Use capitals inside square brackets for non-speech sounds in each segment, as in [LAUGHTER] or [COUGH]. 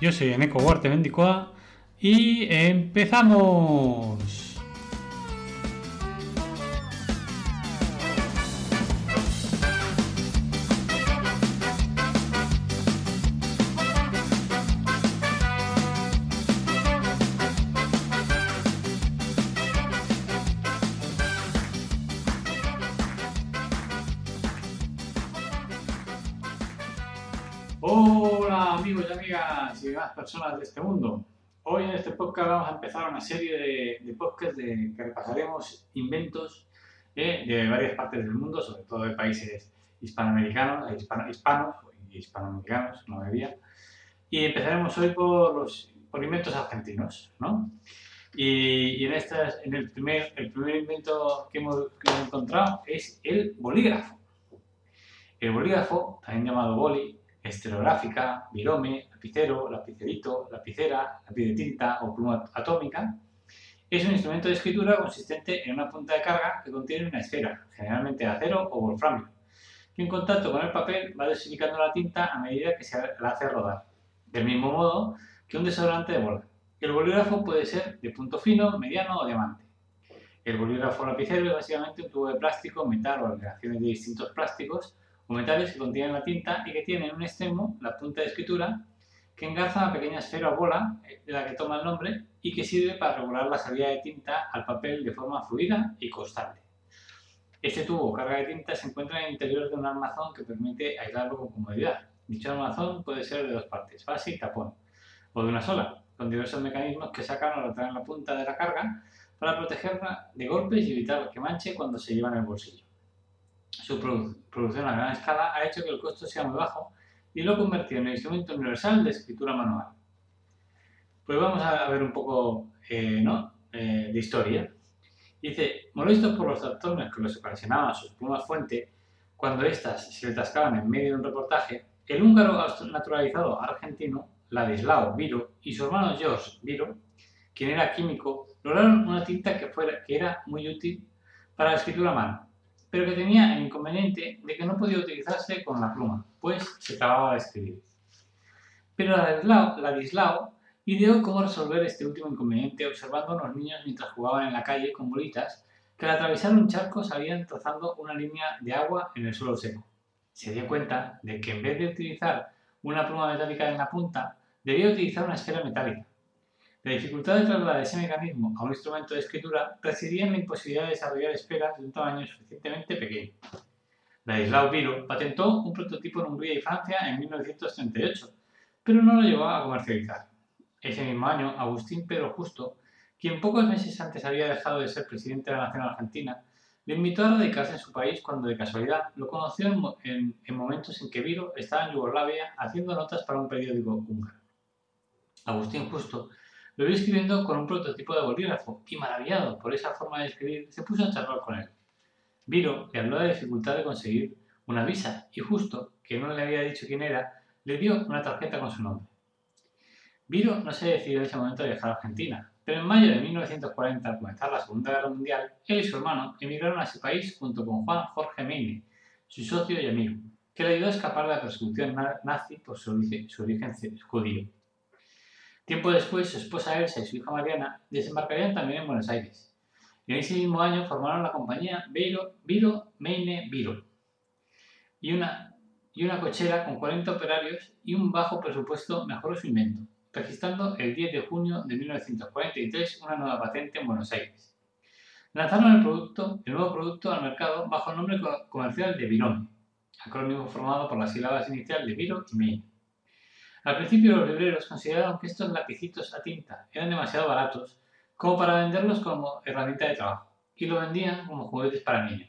Yo soy Eneco Huarte Mendicoa y empezamos. Demás personas de este mundo. Hoy en este podcast vamos a empezar una serie de, de podcasts de, que repasaremos inventos eh, de varias partes del mundo, sobre todo de países hispanoamericanos, eh, hispano- hispanos y hispanoamericanos, la mayoría. Y empezaremos hoy por los por inventos argentinos, ¿no? Y, y en, estas, en el, primer, el primer invento que hemos, que hemos encontrado es el bolígrafo. El bolígrafo, también llamado boli, estereográfica, virome, lapicero, lapicerito, lapicera, lápiz de tinta o pluma atómica, es un instrumento de escritura consistente en una punta de carga que contiene una esfera, generalmente de acero o wolframio, que en contacto con el papel va dosificando la tinta a medida que se la hace rodar, del mismo modo que un desodorante de bola. El bolígrafo puede ser de punto fino, mediano o diamante. El bolígrafo lapicero es básicamente un tubo de plástico, metal o aleaciones de distintos plásticos o metales que contienen la tinta y que tiene en un extremo la punta de escritura que engarza una pequeña esfera o bola eh, de la que toma el nombre y que sirve para regular la salida de tinta al papel de forma fluida y constante. Este tubo o carga de tinta se encuentra en el interior de un armazón que permite aislarlo con comodidad. Dicho armazón puede ser de dos partes, base y tapón, o de una sola, con diversos mecanismos que sacan o retraen la punta de la carga para protegerla de golpes y evitar que manche cuando se lleva en el bolsillo. Su produ- producción a gran escala ha hecho que el costo sea muy bajo y lo ha convertido en el instrumento universal de escritura manual. Pues vamos a ver un poco eh, ¿no? Eh, de historia. Dice, molestos por los trastornos que les ocasionaban sus plumas fuente, cuando éstas se le en medio de un reportaje, el húngaro naturalizado argentino, Ladislao Viro, y su hermano George Viro, quien era químico, lograron una tinta que, fuera, que era muy útil para la escritura a mano, pero que tenía el inconveniente de que no podía utilizarse con la pluma, pues se acababa de escribir. Pero Ladislao, ideó cómo resolver este último inconveniente observando a unos niños mientras jugaban en la calle con bolitas que al atravesar un charco salían trazando una línea de agua en el suelo seco. Se dio cuenta de que en vez de utilizar una pluma metálica en la punta, debía utilizar una esfera metálica. La dificultad de trasladar ese mecanismo a un instrumento de escritura residía en la imposibilidad de desarrollar esferas de un tamaño suficientemente pequeño. Ladislao Viro patentó un prototipo en Hungría y Francia en 1938, pero no lo llevó a comercializar. Ese mismo año, Agustín Pedro Justo, quien pocos meses antes había dejado de ser presidente de la Nación Argentina, le invitó a radicarse en su país cuando de casualidad lo conoció en, en- en momentos en que Viro estaba en Yugoslavia haciendo notas para un periódico húngaro. Agustín Justo lo vio escribiendo con un prototipo de bolígrafo y maravillado por esa forma de escribir se puso a charlar con él. Viro le habló de la dificultad de conseguir una visa y Justo, que no le había dicho quién era, le dio una tarjeta con su nombre. Viro no se decidió en ese momento a viajar a Argentina, pero en mayo de 1940, al comenzar la Segunda Guerra Mundial, él y su hermano emigraron a ese país junto con Juan Jorge Meine, su socio y amigo, que le ayudó a escapar de la persecución na- nazi por su origen, su origen judío. Tiempo después, su esposa Elsa y su hija Mariana desembarcarían también en Buenos Aires. Y en ese mismo año formaron la compañía Viro, Viro Meine Viro y una, y una cochera con 40 operarios y un bajo presupuesto mejoró su invento, registrando el 10 de junio de 1943 una nueva patente en Buenos Aires. Lanzaron el, producto, el nuevo producto al mercado bajo el nombre co- comercial de Virome. acrónimo formado por las sílabas iniciales de Viro y Mei. Al principio los libreros consideraron que estos lapicitos a tinta eran demasiado baratos como para venderlos como herramienta de trabajo y lo vendían como juguetes para niños.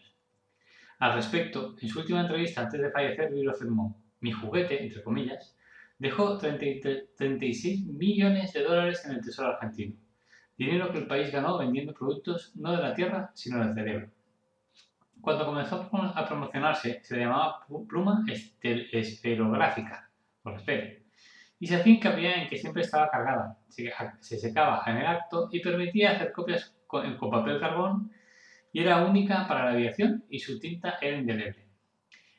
Al respecto, en su última entrevista antes de fallecer, Viro afirmó, mi juguete, entre comillas, dejó 36 millones de dólares en el Tesoro argentino, dinero que el país ganó vendiendo productos no de la tierra, sino del cerebro. Cuando comenzó a promocionarse, se le llamaba pluma esferográfica, por espero, y se hacía hincapié en que siempre estaba cargada, se secaba en el acto y permitía hacer copias con, papel carbón y era única para la aviación y su tinta era indeleble.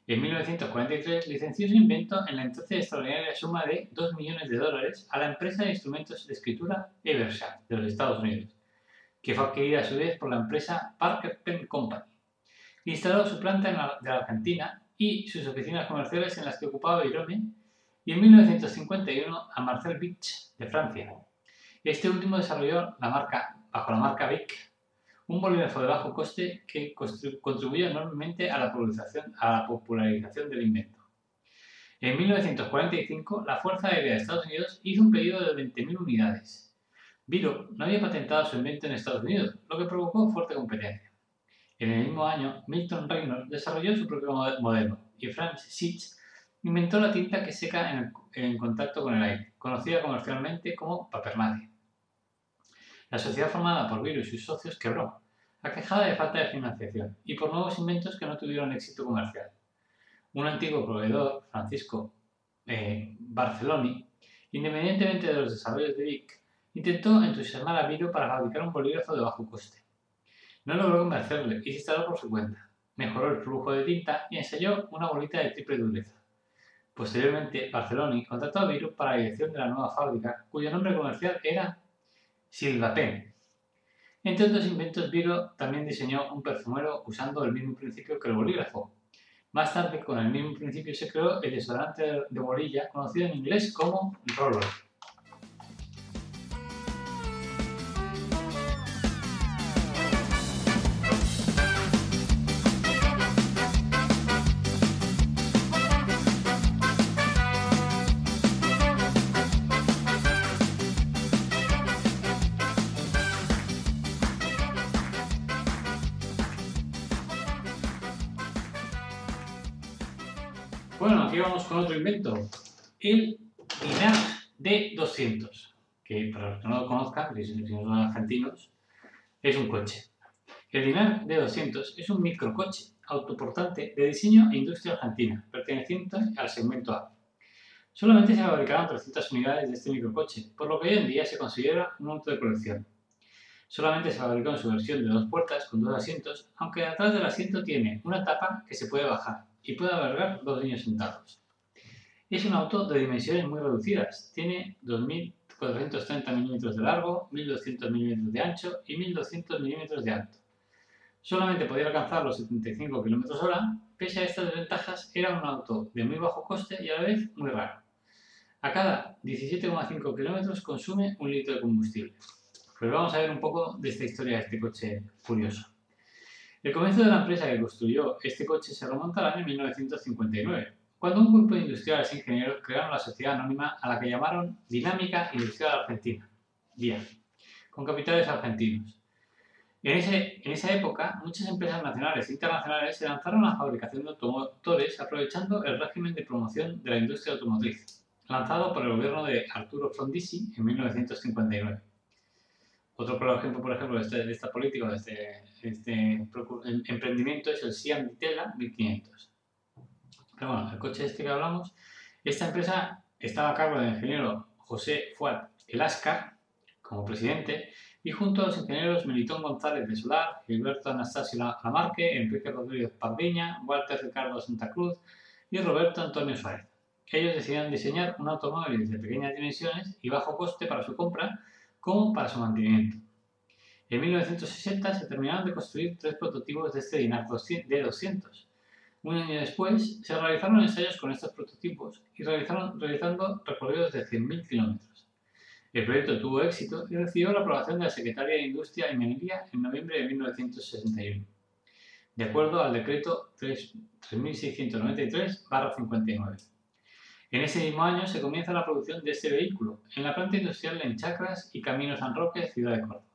En 1943 licenció su invento en la entonces extraordinaria suma de 2 millones de dólares a la empresa de instrumentos de escritura Evershed de los Estados Unidos, que fue adquirida a su vez por la empresa Parker Pen Company. Instaló su planta en la, Argentina y sus oficinas comerciales en las que ocupaba Irome y en 1951 a Marcel Beach de Francia. Este último desarrolló la marca, bajo la marca Vic un bolígrafo de bajo coste que contribuyó enormemente a la, a la popularización del invento. En 1945, la Fuerza Aérea de Estados Unidos hizo un pedido de 20.000 unidades. Viro no había patentado su invento en Estados Unidos, lo que provocó fuerte competencia. En el mismo año, Milton Reynolds desarrolló su propio modelo y Franz Sitz inventó la tinta que seca en, contacto con el aire, conocida comercialmente como papermate. La sociedad formada por Viro y sus socios quebró, aquejada de falta de financiación y por nuevos inventos que no tuvieron éxito comercial. Un antiguo proveedor, Francisco eh, Barceloni, independientemente de los desarrollos de Vic, intentó entusiasmar a Viro para fabricar un bolígrafo de bajo coste. No logró convencerle y se instaló por su cuenta. Mejoró el flujo de tinta y ensayó una bolita de triple dureza. Posteriormente, Barceloni contrató a Viro para la dirección de la nueva fábrica, cuyo nombre comercial era Silvapen. Entre otros inventos, Viro también diseñó un perfumero usando el mismo principio que el bolígrafo. Más tarde, con el mismo principio, se creó el desodorante de bolilla, conocido en inglés como roller. Con otro invento. El Dinar D200, que para los que no lo conozcan, si son argentinos, es un coche. El Dinar D200 es un microcoche autoportante de diseño e industria argentina, perteneciente al segmento A. Solamente se fabricaron 300 unidades de este microcoche, por lo que hoy en día se considera un auto de colección. Solamente se fabricó en su versión de dos puertas con dos asientos, aunque detrás del asiento tiene una tapa que se puede bajar y puede albergar dos niños sentados. Es un auto de dimensiones muy reducidas. Tiene 2.430 milímetros de largo, 1.200 milímetros de ancho y 1.200 milímetros de alto. Solamente podía alcanzar los 75 km hora. Pese a estas desventajas, era un auto de muy bajo coste y a la vez muy raro. A cada 17,5 km consume un litro de combustible. Pues vamos a ver un poco de esta historia de este coche curioso. El comienzo de la empresa que construyó este coche se remonta al año 1959, cuando un grupo de industriales e ingenieros crearon la sociedad anónima a la que llamaron Dinámica Industrial Argentina, DIA, con capitales argentinos. En, esa época, muchas empresas nacionales e internacionales se lanzaron a la fabricación de automotores aprovechando el régimen de promoción de la industria automotriz, lanzado por el gobierno de Arturo Frondizi en 1959. Otro ejemplo, por ejemplo, de, este, de esta política, de este, este em, emprendimiento es el Siam Ditela 1500. Pero bueno, el coche este que hablamos, esta empresa estaba a cargo del ingeniero José Fuad Elascar como presidente y junto a los ingenieros Melitón González de Solar, Gilberto Anastasio Lamarque, Enrique Rodríguez Pardiña, Walter Ricardo Santa Cruz y Roberto Antonio Suárez. Ellos decidieron diseñar un automóvil de pequeñas dimensiones y bajo coste para su compra como para su mantenimiento. En 1960 se terminaron de construir tres prototipos de este Dinar D200. Un año después se realizaron ensayos con estos prototipos y realizaron, realizando recorridos de 100.000 kilómetros. El proyecto tuvo éxito y recibió la aprobación de la Secretaría de Industria y Minería en noviembre de 1961. de acuerdo al decreto 3693-59. En ese mismo año se comienza la producción de este vehículo en la planta industrial en Chacras y Camino San Roque, ciudad de Córdoba.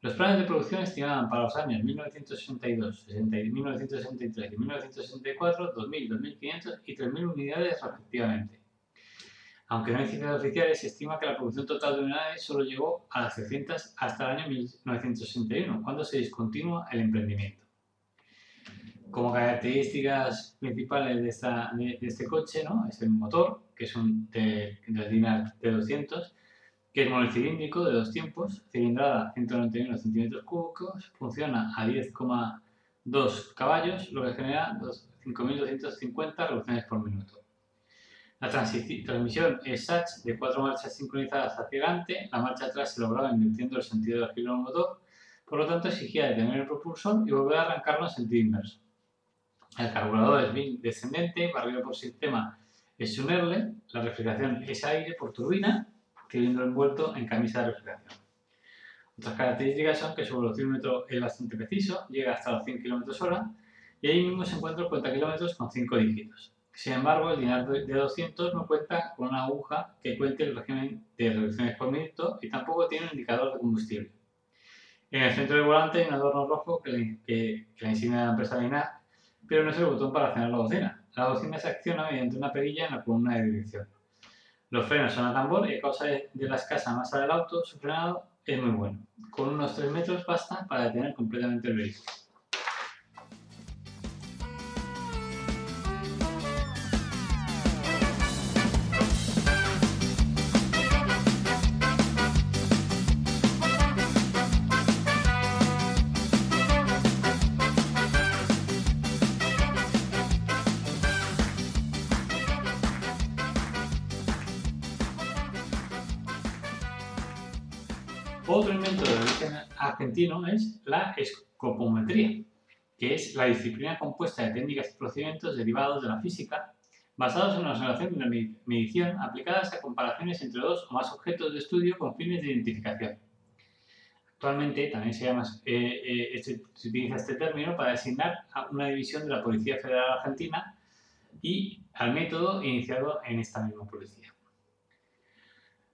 Los planes de producción estimaban para los años 1962, 1963 y 1964 2.000, 2.500 y 3.000 unidades respectivamente. Aunque no hay cifras oficiales, se estima que la producción total de unidades solo llegó a las 600 hasta el año 1961, cuando se discontinúa el emprendimiento. Como características principales de, de, este coche, ¿no? es el motor, que es un de, de 200 que es monocilíndrico de dos tiempos, cilindrada 191 centímetros cúbicos, funciona a 10,2 caballos, lo que genera 5.250 revoluciones por minuto. La transmisión es SACH de cuatro marchas sincronizadas hacia adelante, la marcha atrás se lograba invirtiendo el sentido del giro del motor, por lo tanto exigía detener el propulsor y volver a arrancarlo en sentido inverso. El carburador es bien descendente, barrido por sistema es la refrigeración es aire por turbina cilindro envuelto en camisa de refrigeración. Otras características son que su velocímetro es bastante preciso, llega hasta los 100 km h y ahí mismo se encuentra el cuenta con 5 dígitos. Sin embargo, el dinar de 200 no cuenta con una aguja que cuente el régimen de reducciones por minuto y tampoco tiene un indicador de combustible. En el centro del volante hay un adorno rojo que, que, que la la empresa Dinar, pero no es el botón para accionar la bocina. La bocina se acciona mediante una perilla en la columna de dirección. Los frenos son a tambor y a causa de, la escasa masa del auto, su frenado es muy bueno. Con unos 3 metros basta para detener completamente el vehículo. Otro invento de origen argentino es la escopometría, que es la disciplina compuesta de técnicas y procedimientos derivados de la física basados en la observación de la medición aplicadas a comparaciones entre dos o más objetos de estudio con fines de identificación. Actualmente también se, llama, eh, eh, este, se utiliza este término para designar a una división de la Policía Federal Argentina y al método iniciado en esta misma policía.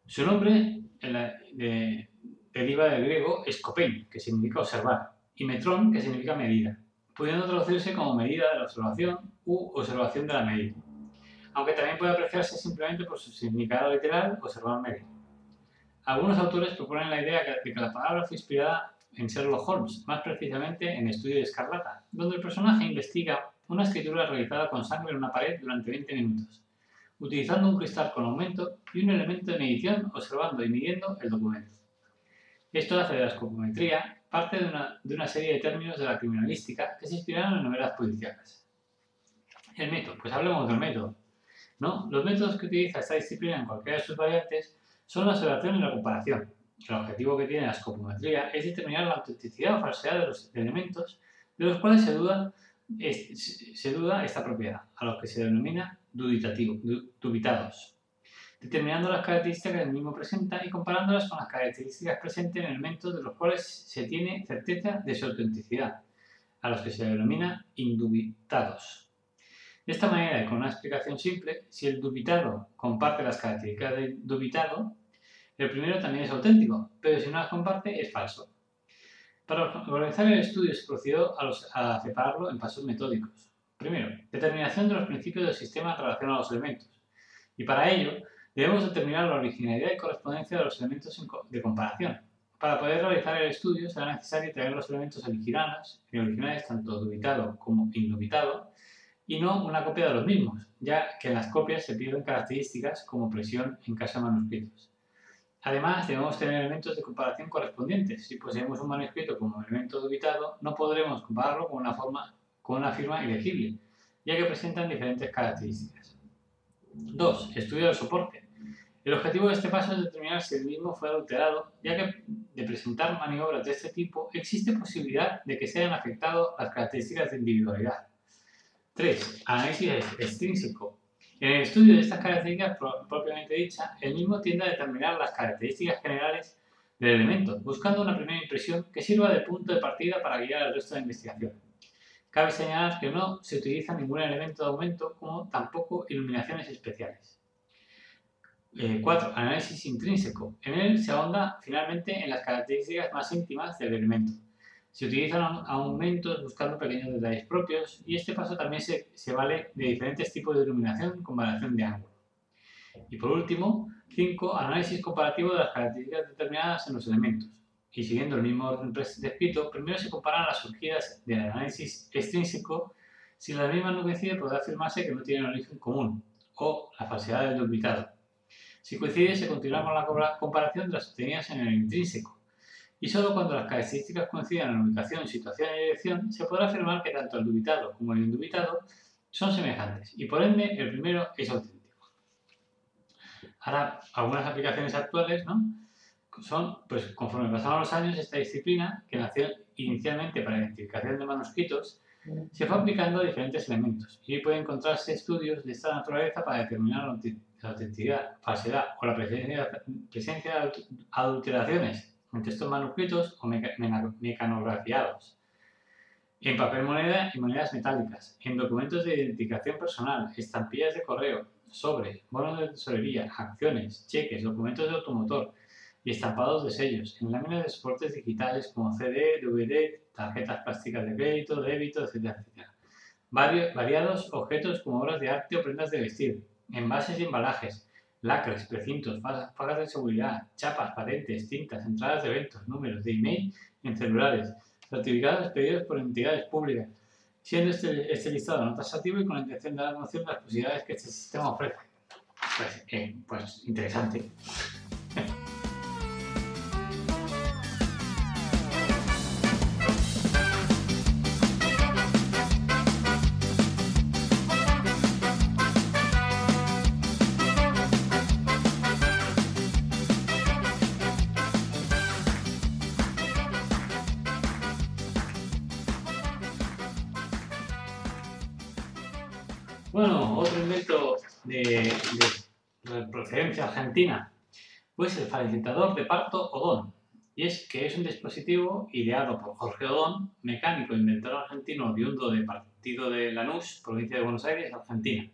Su nombre de, deriva del griego escopein, que significa observar, y metrón, que significa medida, pudiendo traducirse como medida de la observación u observación de la medida, aunque también puede apreciarse simplemente por su significado literal, observar medir. Algunos autores proponen la idea de que la palabra fue inspirada en Sherlock Holmes, más precisamente en Estudio de Escarlata, donde el personaje investiga una escritura realizada con sangre en una pared durante 20 minutos, utilizando un cristal con aumento y un elemento de medición observando y midiendo el documento. Esto hace de la escopometría parte de una, de una, serie de términos de la criminalística que se inspiraron en novelas policiales. El método, pues hablemos del método. ¿no? Los métodos que utiliza esta disciplina en cualquiera de sus variantes son la observación y la comparación. El objetivo que tiene la escopometría es determinar la autenticidad o falsedad de los elementos de los cuales se duda, se duda esta propiedad, a los que se denomina dubitativo, dubitados determinando las características que el mismo presenta y comparándolas con las características presentes en elementos de los cuales se tiene certeza de su autenticidad, a los que se denomina indubitados. De esta manera y con una explicación simple, si el dubitado comparte las características del dubitado, el primero también es auténtico, pero si no las comparte es falso. Para organizar el estudio se procedió a, separarlo en pasos metódicos. Primero, determinación de los principios del sistema en relación a los elementos. Y para ello, Debemos determinar la originalidad y correspondencia de los elementos de comparación. Para poder realizar el estudio será necesario tener los elementos originales, originales tanto dubitado como indubitado, y no una copia de los mismos, ya que en las copias se pierden características como presión en caso de manuscritos. Además, debemos tener elementos de comparación correspondientes. Si poseemos un manuscrito como elemento dubitado, no podremos compararlo con una, forma, con una firma ilegible, ya que presentan diferentes características. 2. Estudio del soporte. El objetivo de este paso es determinar si el mismo fue adulterado, ya que de presentar maniobras de este tipo existe posibilidad de que se hayan afectado las características de individualidad. 3. Análisis extrínseco. En el estudio de estas características propiamente dichas, el mismo tiende a determinar las características generales del elemento, buscando una primera impresión que sirva de punto de partida para guiar el resto de la investigación. Cabe señalar que no se utiliza ningún elemento de aumento como tampoco iluminaciones especiales. 4. análisis intrínseco. En él se ahonda finalmente en las características más íntimas del elemento. Se utilizan aumentos buscando pequeños detalles propios y este paso también se, se vale de diferentes tipos de iluminación con variación de ángulo. Y por último, 5. Análisis comparativo de las características determinadas en los elementos. Y siguiendo el mismo orden descrito, primero se comparan las surgidas del análisis extrínseco. Si las mismas no coinciden, podrá afirmarse que no tienen origen común o la falsedad del duplicado. Si coincide, se continúa con la comparación de las obtenidas en el intrínseco. Y solo cuando las características coincidan en ubicación, situación y dirección, se podrá afirmar que tanto el dubitado como el indubitado son semejantes y por ende el primero es auténtico. Ahora, algunas aplicaciones actuales, ¿no? Son, pues conforme pasaron los años, esta disciplina, que nació inicialmente para la identificación de manuscritos, se fue aplicando a diferentes elementos y puede encontrarse estudios de esta naturaleza para determinar la autenticidad, falsedad o la presencia, de adulteraciones en textos manuscritos o mecanografiados, en papel moneda y monedas metálicas, en documentos de identificación personal, estampillas de correo, sobre, bonos de tesorería, acciones, cheques, documentos de automotor y estampados de sellos, en láminas de soportes digitales como CD, DVD, tarjetas plásticas de crédito, débito, etc. variados objetos como obras de arte o prendas de vestir, envases y embalajes, lacres, precintos, fagas de seguridad, chapas, patentes, cintas, entradas de eventos, números de email en celulares, certificados expedidos por entidades públicas, siendo este, este, listado no taxativo y con la intención de dar noción de las posibilidades que este sistema ofrece. Pues, eh, pues interesante. Otro invento de, procedencia argentina, pues el facilitador de parto Odón. Y es que es un dispositivo ideado por Jorge Odón, mecánico e inventor argentino oriundo de partido de Lanús, provincia de Buenos Aires, Argentina.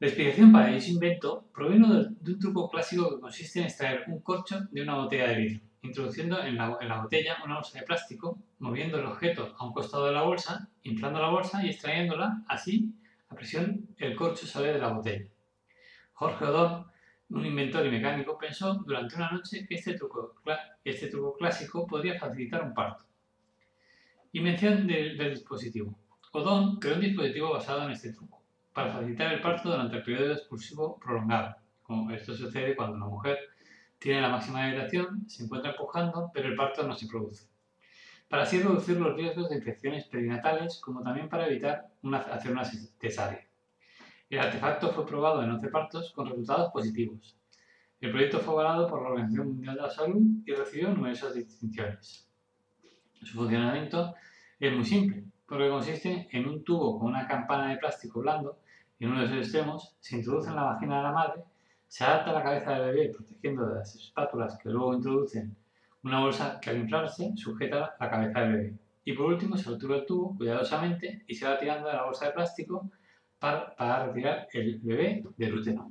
La explicación para ese invento provino de, de un truco clásico que consiste en extraer un corcho de una botella de vidrio introduciendo en la, botella una bolsa de plástico, moviendo el objeto a un costado de la bolsa, inflando la bolsa y extrayéndola, así, a presión, el corcho sale de la botella. Jorge Odón, un inventor y mecánico, pensó durante una noche que este truco, este truco clásico podría facilitar un parto. Invención del, del dispositivo. Odón creó un dispositivo basado en este truco, para facilitar el parto durante el periodo expulsivo prolongado, como esto sucede cuando una mujer tiene la máxima dilatación, se encuentra empujando, pero el parto no se produce. Para así reducir los riesgos de infecciones perinatales, como también para evitar una, hacer una cesárea. El artefacto fue probado en 11 partos con resultados positivos. El proyecto fue avalado por la Organización Mundial de la Salud y recibió numerosas distinciones. Su funcionamiento es muy simple, porque consiste en un tubo con una campana de plástico blando y en uno de sus extremos se introduce en la vagina de la madre se adapta la cabeza del bebé protegiendo de las espátulas que luego introducen una bolsa que al inflarse sujeta la cabeza del bebé. Y por último se retuvo el tubo cuidadosamente y se va tirando de la bolsa de plástico para, para retirar el bebé del útero.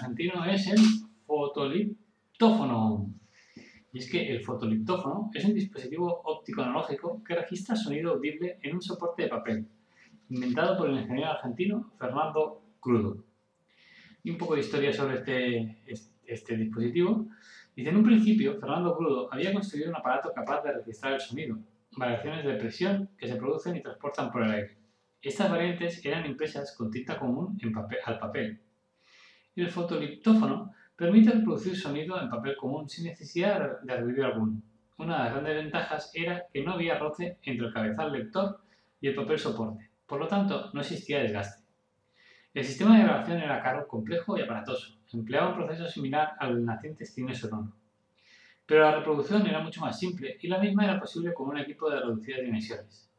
Argentino es el fotoliptófono. Y es que el fotoliptófono es un dispositivo óptico analógico que registra sonido audible en un soporte de papel, inventado por el ingeniero argentino Fernando Crudo. Y un poco de historia sobre este, este, dispositivo. Dice, en un principio, Fernando Crudo había construido un aparato capaz de registrar el sonido, variaciones de presión que se producen y transportan por el aire. Estas variantes eran impresas con tinta común al papel. El fotoliptófono permite reproducir sonido en papel común sin necesidad de ruido alguno. Una de las grandes ventajas era que no había roce entre el cabezal lector y el papel soporte, Por lo tanto, no existía desgaste. El sistema de grabación era caro, complejo y aparatoso. Empleaba un proceso similar al naciente cine sonoro. Pero la reproducción era mucho más simple y la misma era posible con un equipo de reducidas dimensiones.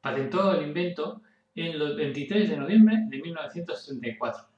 Patentó el invento en el 23 de noviembre de 1934.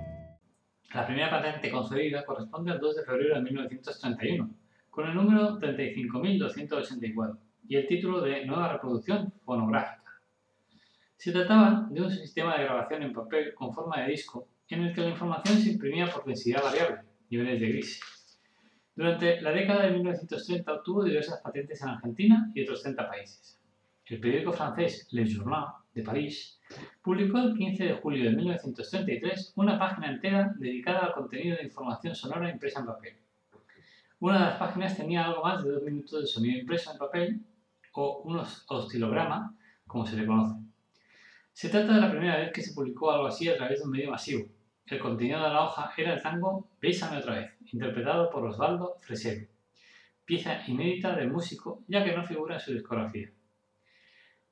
La primera patente concedida corresponde al 2 de febrero de 1931 con el número 35.284 y el título de Nueva reproducción fonográfica. Se trataba de un sistema de grabación en papel con forma de disco en el que la información se imprimía por densidad variable, niveles de gris. Durante la década de 1930 obtuvo diversas patentes en Argentina y otros 30 países. El periódico francés Le Journal de París publicó el 15 de julio de 1933 una página entera dedicada al contenido de información sonora impresa en papel. Una de las páginas tenía algo más de dos minutos de sonido impreso en papel o un oscilograma, como se le conoce. Se trata de la primera vez que se publicó algo así a través de un medio masivo. El contenido de la hoja era el tango Bésame otra vez, interpretado por Osvaldo Fresero, pieza inédita del músico ya que no figura en su discografía.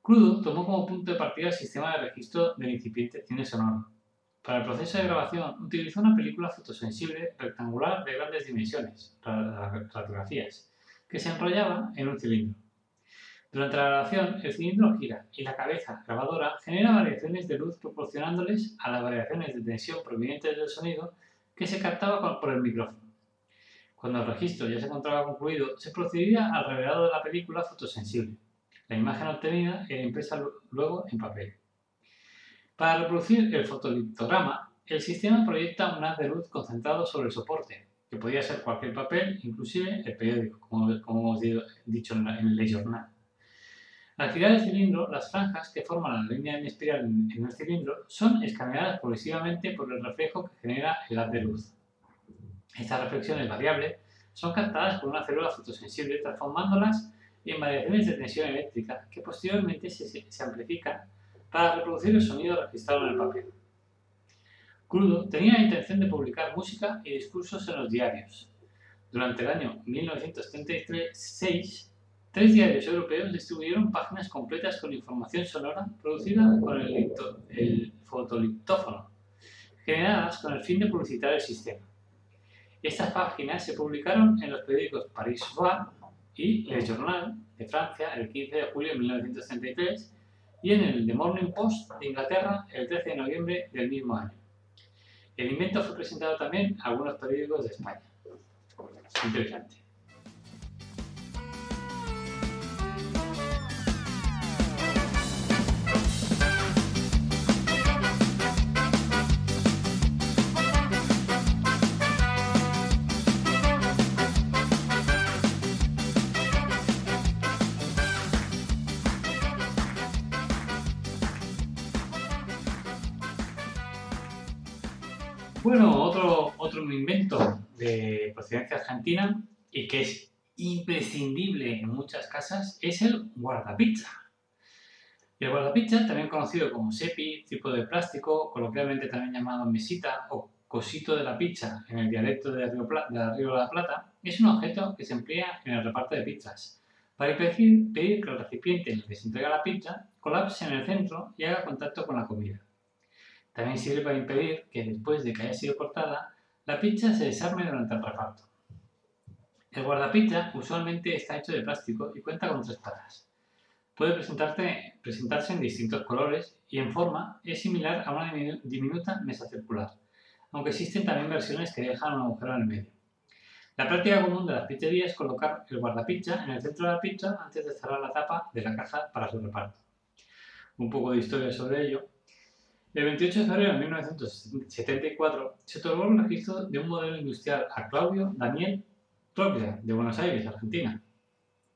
Crudo tomó como punto de partida el sistema de registro del incipiente cine sonoro, para el proceso de grabación utilizó una película fotosensible rectangular de grandes dimensiones, radiografías, que se enrollaba en un cilindro. Durante la grabación, el cilindro gira y la cabeza grabadora genera variaciones de luz proporcionándoles a las variaciones de tensión provenientes del sonido que se captaba por el micrófono. Cuando el registro ya se encontraba concluido, se procedía al revelado de la película fotosensible. La imagen obtenida era impresa luego en papel. Para reproducir el fotolitograma, el sistema proyecta un haz de luz concentrado sobre el soporte, que podía ser cualquier papel, inclusive el periódico, como, hemos dicho en, el Journal. Al girar el cilindro, las franjas que forman la línea en espiral en el cilindro son escaneadas progresivamente por el reflejo que genera el haz de luz. Estas reflexiones variables son captadas por una célula fotosensible transformándolas en variaciones de tensión eléctrica que posteriormente se, se amplifican para reproducir el sonido registrado en el papel. Crudo tenía la intención de publicar música y discursos en los diarios. Durante el año 1936, tres diarios europeos distribuyeron páginas completas con información sonora producida con el, el generadas con el fin de publicitar el sistema. Estas páginas se publicaron en los periódicos Paris Soir y Le Journal de Francia el 15 de julio de 1933 y en el The Morning Post de Inglaterra el 13 de noviembre del mismo año. El invento fue presentado también a algunos periódicos de España. Interesante. Bueno, otro, otro invento de procedencia argentina y que es imprescindible en muchas casas es el guardapizza. El guardapizza, también conocido como sepi, tipo de plástico, coloquialmente también llamado mesita o cosito de la pizza en el dialecto de Río, de Río de la Plata, es un objeto que se emplea en el reparto de pizzas para pedir, pedir que el recipiente en el que se entrega la pizza colapse en el centro y haga contacto con la comida. También sirve para impedir que después de que haya sido cortada, la pizza se desarme durante el reparto. El guardapizza usualmente está hecho de plástico y cuenta con tres patas. Puede presentarse en distintos colores y en forma es similar a una diminu- diminuta mesa circular, aunque existen también versiones que dejan un agujero en el medio. La práctica común de las pizzerías es colocar el guardapizza en el centro de la pizza antes de cerrar la tapa de la caja para su reparto. Un poco de historia sobre ello. El 28 de febrero de 1974 se otorgó el registro de un modelo industrial a Claudio Daniel Troglia, de Buenos Aires, Argentina,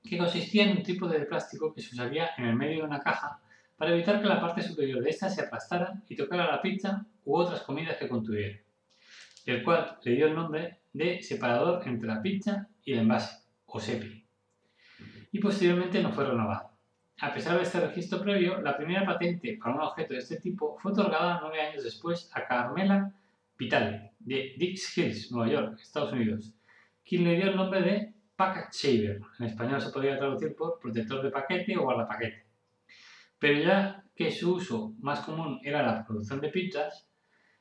que consistía en un tipo de plástico que se usaría en el medio de una caja para evitar que la parte superior de esta se aplastara y tocara la pizza u otras comidas que contuviera, el cual le dio el nombre de separador entre la pizza y el envase, o SEPI, y posteriormente no fue renovado. A pesar de este registro previo, la primera patente para un objeto de este tipo fue otorgada nueve años después a Carmela Vitale, de Dix Hills, Nueva York, Estados Unidos, quien le dio el nombre de Packet Shaver. En español se podría traducir por protector de paquete o guardapaquete. Pero ya que su uso más común era la producción de pizzas,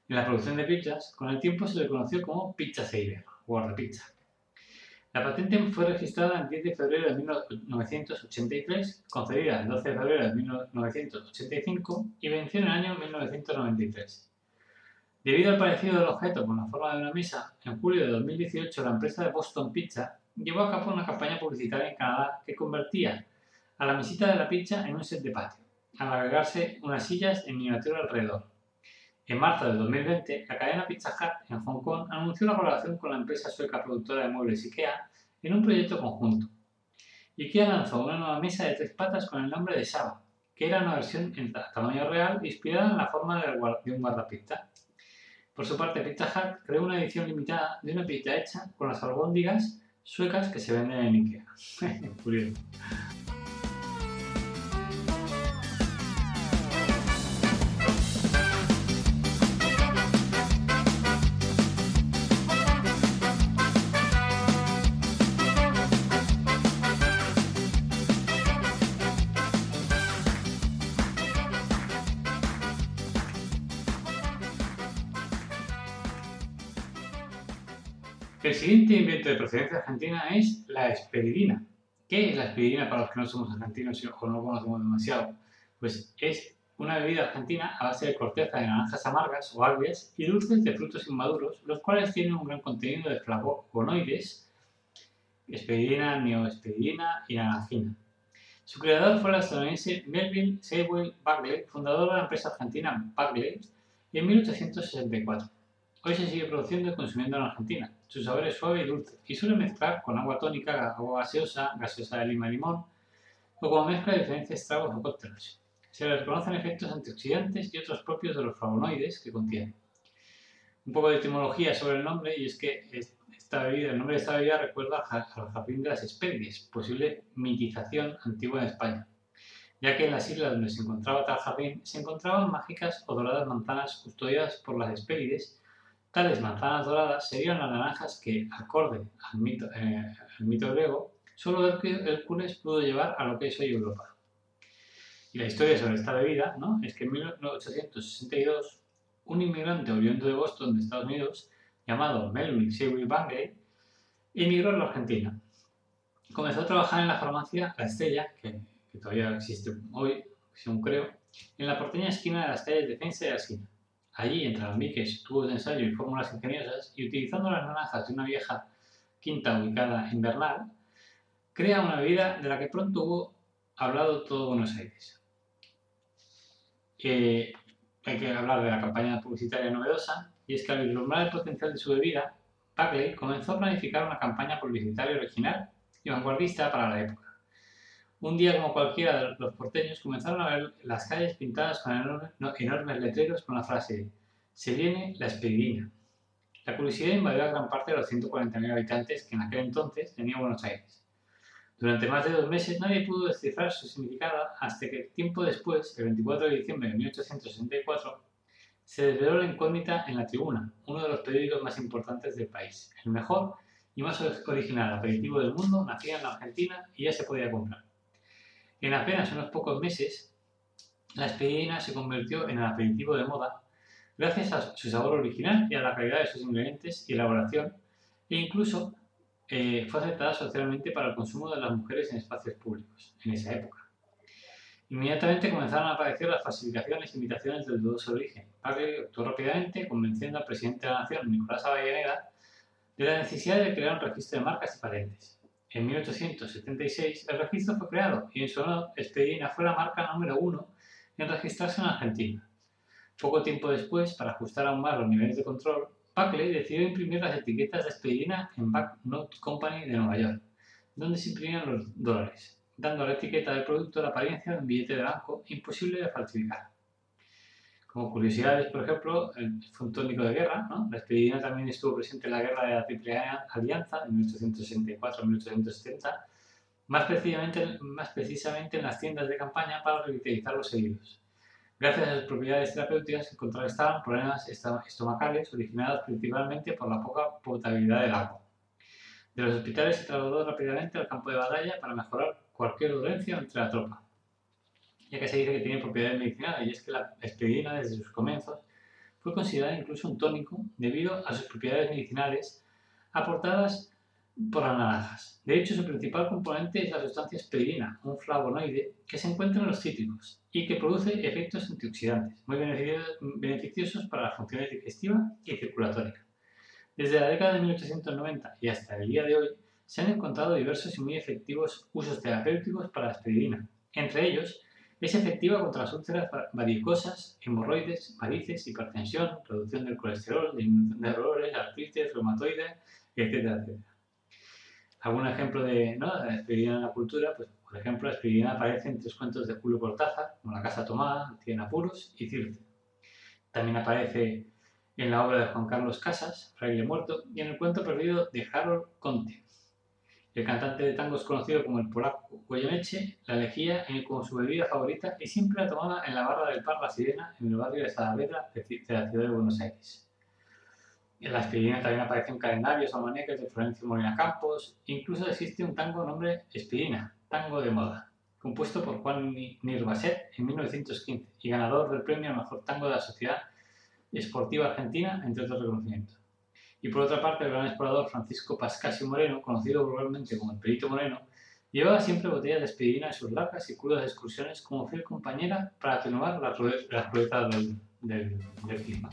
en la producción de pizzas, con el tiempo se le conoció como Pizza Saver, guardapizza. La patente fue registrada el 10 de febrero de 1983, concedida el 12 de febrero de 1985 y venció en el año 1993. Debido al parecido del objeto con la forma de una mesa, en julio de 2018 la empresa de Boston Pizza llevó a cabo una campaña publicitaria en Canadá que convertía a la mesita de la pizza en un set de patio, al agregarse unas sillas en miniatura alrededor. En marzo de 2020, la cadena Pizza Hut en Hong Kong anunció una colaboración con la empresa sueca productora de muebles IKEA en un proyecto conjunto. IKEA lanzó una nueva mesa de tres patas con el nombre de Saba, que era una versión en ta- tamaño real inspirada en la forma de un guardapizza. Por su parte, Pizza Hut creó una edición limitada de una pizza hecha con las albóndigas suecas que se venden en IKEA. [LAUGHS] Curioso. Siguiente invento de procedencia argentina es la esperidina. ¿Qué es la esperidina para los que no somos argentinos o no conocemos demasiado? Pues es una bebida argentina a base de corteza de naranjas amargas o agrias y dulces de frutos inmaduros, los cuales tienen un gran contenido de flavonoides, esperidina, neoesperidina y naranjina. Su creador fue el estadounidense Melvin Sewell Bagley, fundador de la empresa argentina Bagley, en 1864. Hoy se sigue produciendo y consumiendo en Argentina. Su sabor es suave y dulce y suele mezclar con agua tónica, agua gaseosa, gaseosa de lima y limón o como mezcla de diferentes tragos o cócteles. Se reconocen efectos antioxidantes y otros propios de los flavonoides que contiene. Un poco de etimología sobre el nombre y es que es- esta bebida, el nombre de esta bebida recuerda al jardín de las Hespérides, posible mitización antigua en España, ya que en las islas donde se encontraba tal jardín se encontraban mágicas o doradas manzanas custodiadas por las Hespérides Tales manzanas doradas serían las naranjas que, acorde al mito, eh, griego, solo Hércules Hércules pudo llevar a lo que es hoy Europa. Y la historia sobre esta bebida ¿no? es que en 1862 un inmigrante oriundo de Boston, de Estados Unidos, llamado Melvin Sewell Bagley, emigró a la Argentina. Comenzó a trabajar en la farmacia La Estrella, que, todavía existe hoy, según creo, en la porteña esquina de las calles Defensa y Alsina. Allí, entre alambiques, tubos de ensayo y fórmulas ingeniosas, y utilizando las naranjas de una vieja quinta ubicada en Bernal, crea una bebida de la que pronto hubo hablado todo Buenos Aires. Eh, hay que hablar de la campaña publicitaria novedosa, y es que al el potencial de su bebida, Bagley comenzó a planificar una campaña publicitaria original y vanguardista para la época. Un día como cualquiera de los porteños comenzaron a ver las calles pintadas con enormes, no, enormes letreros con la frase «Se viene la esperidina». La curiosidad invadió a gran parte de los 140.000 habitantes que en aquel entonces tenía Buenos Aires. Durante más de dos meses nadie pudo descifrar su significado hasta que tiempo después, el 24 de diciembre de 1864, se desveló la incógnita en La Tribuna, uno de los periódicos más importantes del país. El mejor y más original aperitivo del mundo nacía en la Argentina y ya se podía comprar. En apenas unos pocos meses, la esperidina se convirtió en el aperitivo de moda gracias a su sabor original y a la calidad de sus ingredientes y elaboración, e incluso eh, fue aceptada socialmente para el consumo de las mujeres en espacios públicos en esa época. Inmediatamente comenzaron a aparecer las falsificaciones e imitaciones del dudoso origen. Bagley actuó rápidamente convenciendo al presidente de la Nación, Nicolás Avellaneda, de la necesidad de crear un registro de marcas y patentes. En 1876 el registro fue creado y en su honor Expedina fue la marca número uno en registrarse en Argentina. Poco tiempo después, para ajustar aún más los niveles de control, Buckley decidió imprimir las etiquetas de Expedina en Banknote Company de Nueva York, donde se imprimían los dólares, dando a la etiqueta del producto la apariencia de un billete de banco imposible de falsificar. Como curiosidades, por ejemplo, el fue un tónico de guerra. ¿no? La expedina también estuvo presente en la guerra de la Triple Alianza en 1864-1870, más precisamente, más precisamente en las tiendas de campaña para revitalizar los heridos. Gracias a sus propiedades terapéuticas se contrarrestaban problemas estomacales originados principalmente por la poca potabilidad del agua. De los hospitales se trasladó rápidamente al campo de batalla para mejorar cualquier dolencia entre la tropa ya que se dice que tiene propiedades medicinales, y es que la espedina desde sus comienzos fue considerada incluso un tónico debido a sus propiedades medicinales aportadas por las naranjas. De hecho, su principal componente es la sustancia espedina, un flavonoide que se encuentra en los cítricos y que produce efectos antioxidantes, muy beneficiosos para las funciones digestiva y circulatoria. Desde la década de 1890 y hasta el día de hoy, se han encontrado diversos y muy efectivos usos terapéuticos para la espedina. Entre ellos, es efectiva contra las úlceras varicosas, hemorroides, varices, hipertensión, reducción del colesterol, disminución de dolores, artritis, reumatoides, etcétera, etcétera. Algún ejemplo de, ¿no? en la cultura, pues por ejemplo, la aspirina aparece en tres cuentos de Julio Cortázar, como La Casa Tomada, Tiene Apuros y Circe. También aparece en la obra de Juan Carlos Casas, Fraile Muerto, y en el cuento perdido de Harold Conte. El cantante de tango es conocido como el polaco Goyeneche, la elegía como su bebida favorita y siempre la tomaba en la barra del Par La Sirena, en el barrio de Saavedra de la ciudad de Buenos Aires. En la aspirina también aparecen calendarios almaneques de Florencio Molina Campos, incluso existe un tango nombre Espirina, tango de moda, compuesto por Juan Nirvaset en 1915 y ganador del premio al mejor tango de la Sociedad Esportiva Argentina, entre otros reconocimientos. Y por otra parte, el gran explorador Francisco Pascasio Moreno, conocido vulgarmente como el Perito Moreno, llevaba siempre botellas de aspirina en sus largas y crudas excursiones como fiel compañera para atenuar la crueldad del, del, del clima.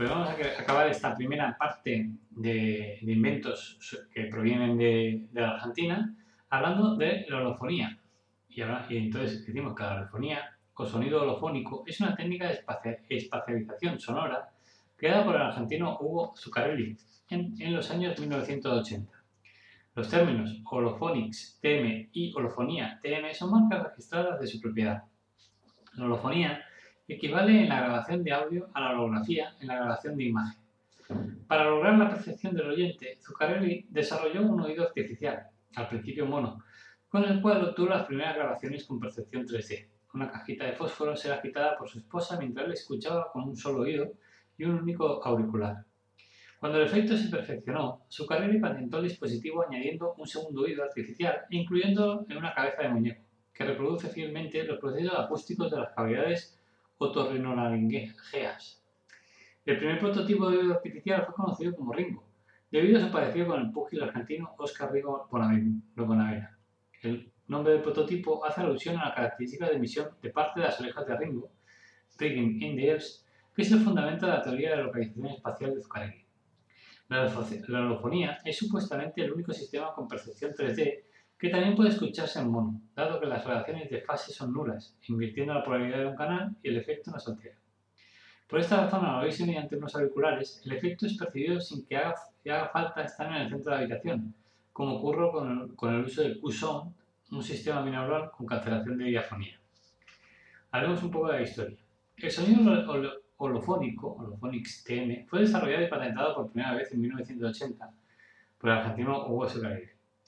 Pues vamos a acabar esta primera parte de, inventos que provienen de, la Argentina hablando de la holofonía. Y, entonces decimos que la holofonía o sonido holofónico es una técnica de espacialización sonora creada por el argentino Hugo Zuccarelli en, en los años 1980. Los términos holophonics, TM y holofonía, TM son marcas registradas de su propiedad. La holofonía equivale en la grabación de audio a la holografía en la grabación de imagen. Para lograr la percepción del oyente, Zuccarelli desarrolló un oído artificial, al principio mono, con el cual obtuvo las primeras grabaciones con percepción 3D. Una cajita de fósforo era quitada por su esposa mientras él escuchaba con un solo oído y un único auricular. Cuando el efecto se perfeccionó, Zuccarelli patentó el dispositivo añadiendo un segundo oído artificial e incluyéndolo en una cabeza de muñeco, que reproduce fielmente los procesos acústicos de las cavidades otorrinolaringeas. El primer prototipo de oído artificial fue conocido como Ringo, debido a su parecido con el púgil argentino Oscar Rigo Bonavena. El nombre del prototipo hace alusión a la característica de emisión de parte de las orejas de Ringo, Rigging in the Ears, que es el fundamento de la teoría de la localización espacial de Zuccarelli. La, holofonía es supuestamente el único sistema con percepción 3D que también puede escucharse en mono, dado que las relaciones de fase son nulas, invirtiendo la polaridad de un canal y el efecto no se altera. Por esta razón, al oírse mediante unos auriculares, el efecto es percibido sin que haga, falta estar en el centro de la habitación, como ocurre con el, uso del Q-Sound, un sistema binaural con cancelación de diafonía. Hablemos un poco de la historia. El sonido holofónico, Holophonics TM, fue desarrollado y patentado por primera vez en 1980 por el argentino Hugo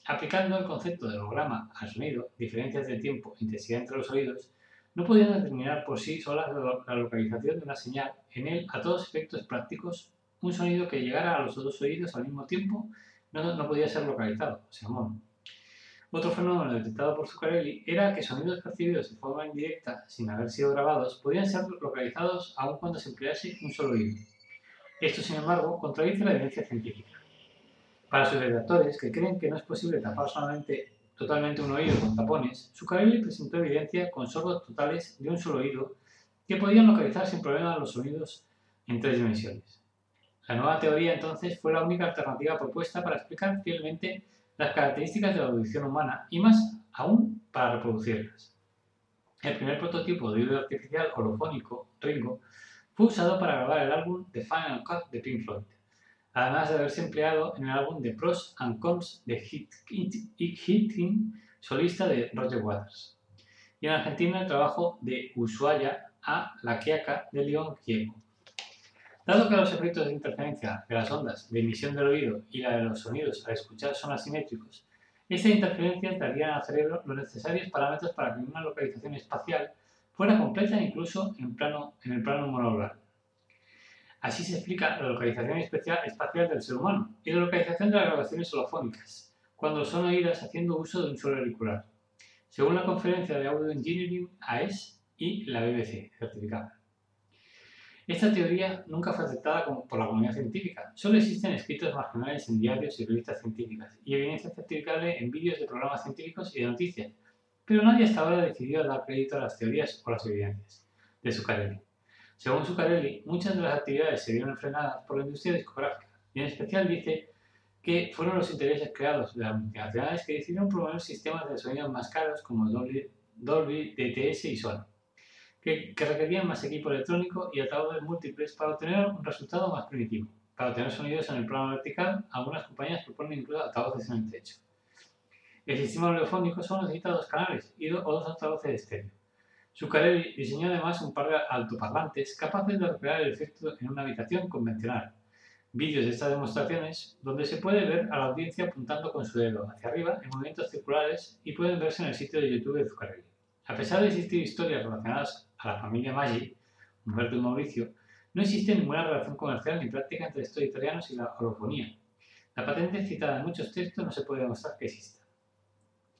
Aplicando el concepto de holograma al sonido, diferencias de tiempo e intensidad entre los oídos, no podían determinar por sí solas la localización de una señal. En él, a todos efectos prácticos, un sonido que llegara a los dos oídos al mismo tiempo no, no podía ser localizado, mono. Otro fenómeno detectado por Zuccarelli era que sonidos percibidos de forma indirecta, sin haber sido grabados, podían ser localizados aun cuando se emplease un solo oído. Esto, sin embargo, contradice la evidencia científica. Para sus redactores, que creen que no es posible tapar solamente totalmente un oído con tapones, Zuccarelli presentó evidencia con sordos totales de un solo oído que podían localizar sin problema los sonidos en tres dimensiones. La nueva teoría entonces fue la única alternativa propuesta para explicar fielmente las características de la audición humana y más aún para reproducirlas. El primer prototipo de oído artificial holofónico, Ringo, fue usado para grabar el álbum The Final Cut de Pink Floyd, además de haberse empleado en el álbum The Pros and Cons de Hitting, solista de Roger Waters, y en Argentina el trabajo de Ushuaia a La Quiaca de León Gieco. Dado que los efectos de interferencia de las ondas de emisión del oído y la de los sonidos al escuchar son asimétricos, esta interferencia daría al cerebro los necesarios parámetros para que una localización espacial fuera completa incluso en, plano, en el plano monaural. Así se explica la localización espacial del ser humano y la localización de las grabaciones holofónicas, cuando son oídas haciendo uso de un solo auricular, según la conferencia de Audio Engineering AES y la BBC certificada. Esta teoría nunca fue aceptada por la comunidad científica. Solo existen escritos marginales en diarios y revistas científicas y evidencia certificable en vídeos de programas científicos y de noticias. Pero nadie hasta ahora decidió dar crédito a las teorías o las evidencias de Zuccarelli. Según Zuccarelli, muchas de las actividades se vieron frenadas por la industria discográfica y en especial dice que fueron los intereses creados de las multinacionales que decidieron promover sistemas de sonido más caros como Dolby, Dolby DTS y Sony que, requerían más equipo electrónico y altavoces múltiples para obtener un resultado más primitivo. Para obtener sonidos en el plano vertical, algunas compañías proponen incluso altavoces en el techo. El sistema audiofónico solo necesita dos canales y o dos altavoces de estéreo. Zuccarelli diseñó además un par de altoparlantes capaces de recrear el efecto en una habitación convencional. Vídeos de estas demostraciones donde se puede ver a la audiencia apuntando con su dedo hacia arriba en movimientos circulares y pueden verse en el sitio de YouTube de Zuccarelli. A pesar de existir historias relacionadas a la familia Maggi, Humberto y Mauricio, no existe ninguna relación comercial ni práctica entre estos italianos y la holofonía. La patente citada en muchos textos no se puede demostrar que exista.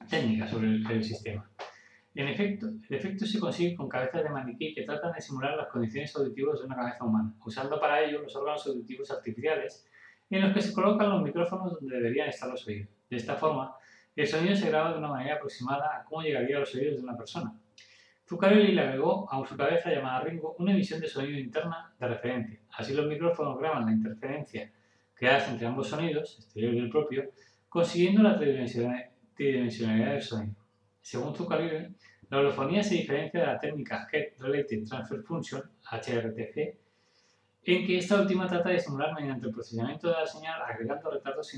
Técnica sobre el, sistema. En efecto, el efecto se consigue con cabezas de maniquí que tratan de simular las condiciones auditivas de una cabeza humana, usando para ello los órganos auditivos artificiales en los que se colocan los micrófonos donde deberían estar los oídos. De esta forma, el sonido se graba de una manera aproximada a cómo llegaría a los oídos de una persona. Zuccarelli le agregó a su cabeza llamada Ringo una emisión de sonido interna de referencia. Así los micrófonos graban la interferencia creada entre ambos sonidos, exterior y el propio, consiguiendo la tridimensionalidad del sonido. Según Zuccarelli, la holofonía se diferencia de la técnica Head Related Transfer Function, HRTF, en que esta última trata de simular mediante el procesamiento de la señal agregando retardos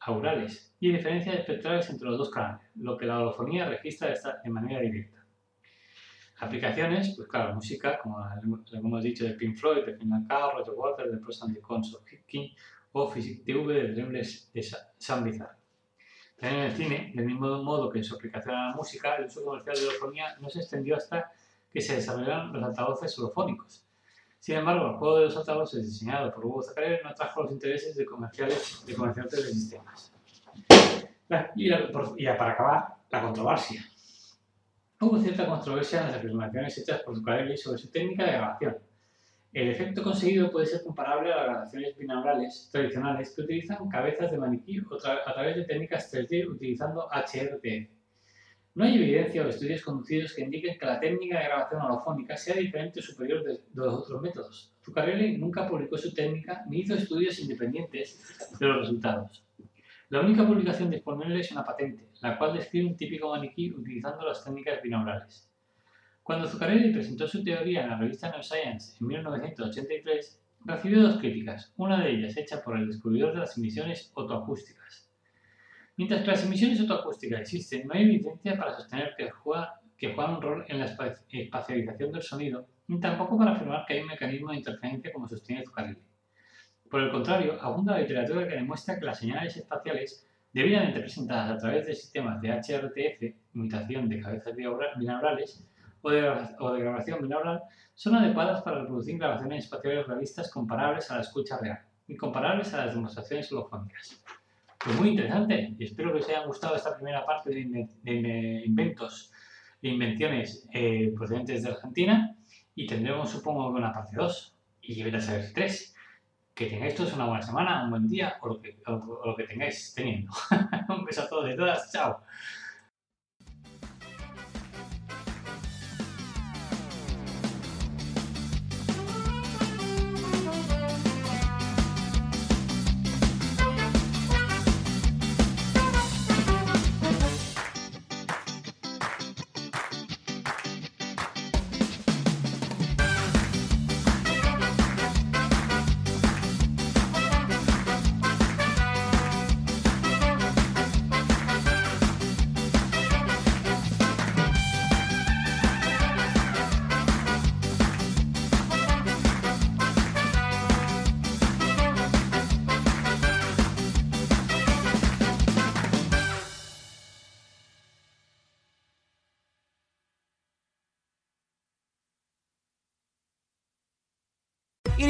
aurales y diferencias espectrales entre los dos canales, lo que la holofonía registra de manera directa. Aplicaciones, pues claro, música, como hemos dicho, de Pink Floyd, de Final Cut, Roger Waters, de Pros and of King o Physics TV de Dreamless de Sam Bizarre. En el cine, del mismo modo que en su aplicación a la música, el uso comercial de holofonía no se extendió hasta que se desarrollaron los altavoces holofónicos. Sin embargo, el juego de los altavoces diseñado por Hugo Zaccaria no atrajo los intereses de comerciales de comerciantes de sistemas. Y, y para acabar, la controversia. Hubo cierta controversia en las afirmaciones hechas por Zuccarelli sobre su técnica de grabación. El efecto conseguido puede ser comparable a las grabaciones binaurales tradicionales que utilizan cabezas de maniquí a través de técnicas 3D utilizando HRTF. No hay evidencia o estudios conducidos que indiquen que la técnica de grabación holofónica sea diferente o superior de, los otros métodos. Zuccarelli nunca publicó su técnica ni hizo estudios independientes de los resultados. La única publicación disponible es una patente, la cual describe un típico maniquí utilizando las técnicas binaurales. Cuando Zuccarelli presentó su teoría en la revista Neuroscience en 1983, recibió dos críticas, una de ellas hecha por el descubridor de las emisiones otoacústicas. Mientras que las emisiones otoacústicas existen, no hay evidencia para sostener que, juegan un rol en la espacialización del sonido, ni tampoco para afirmar que hay un mecanismo de interferencia como sostiene Zuccarelli. Por el contrario, abunda la literatura que demuestra que las señales espaciales debidamente presentadas a través de sistemas de HRTF, imitación de cabezas binaurales, o de, o de grabación binaural son adecuadas para reproducir grabaciones espaciales realistas comparables a la escucha real y comparables a las demostraciones holofónicas. Pues muy interesante y espero que os haya gustado esta primera parte de, de inventos e invenciones eh, procedentes de Argentina y tendremos supongo una parte 2 y a saber 3. Que tengáis todos una buena semana, un buen día o lo que, o- o lo que tengáis teniendo. [LAUGHS] un beso a todos y todas, chao.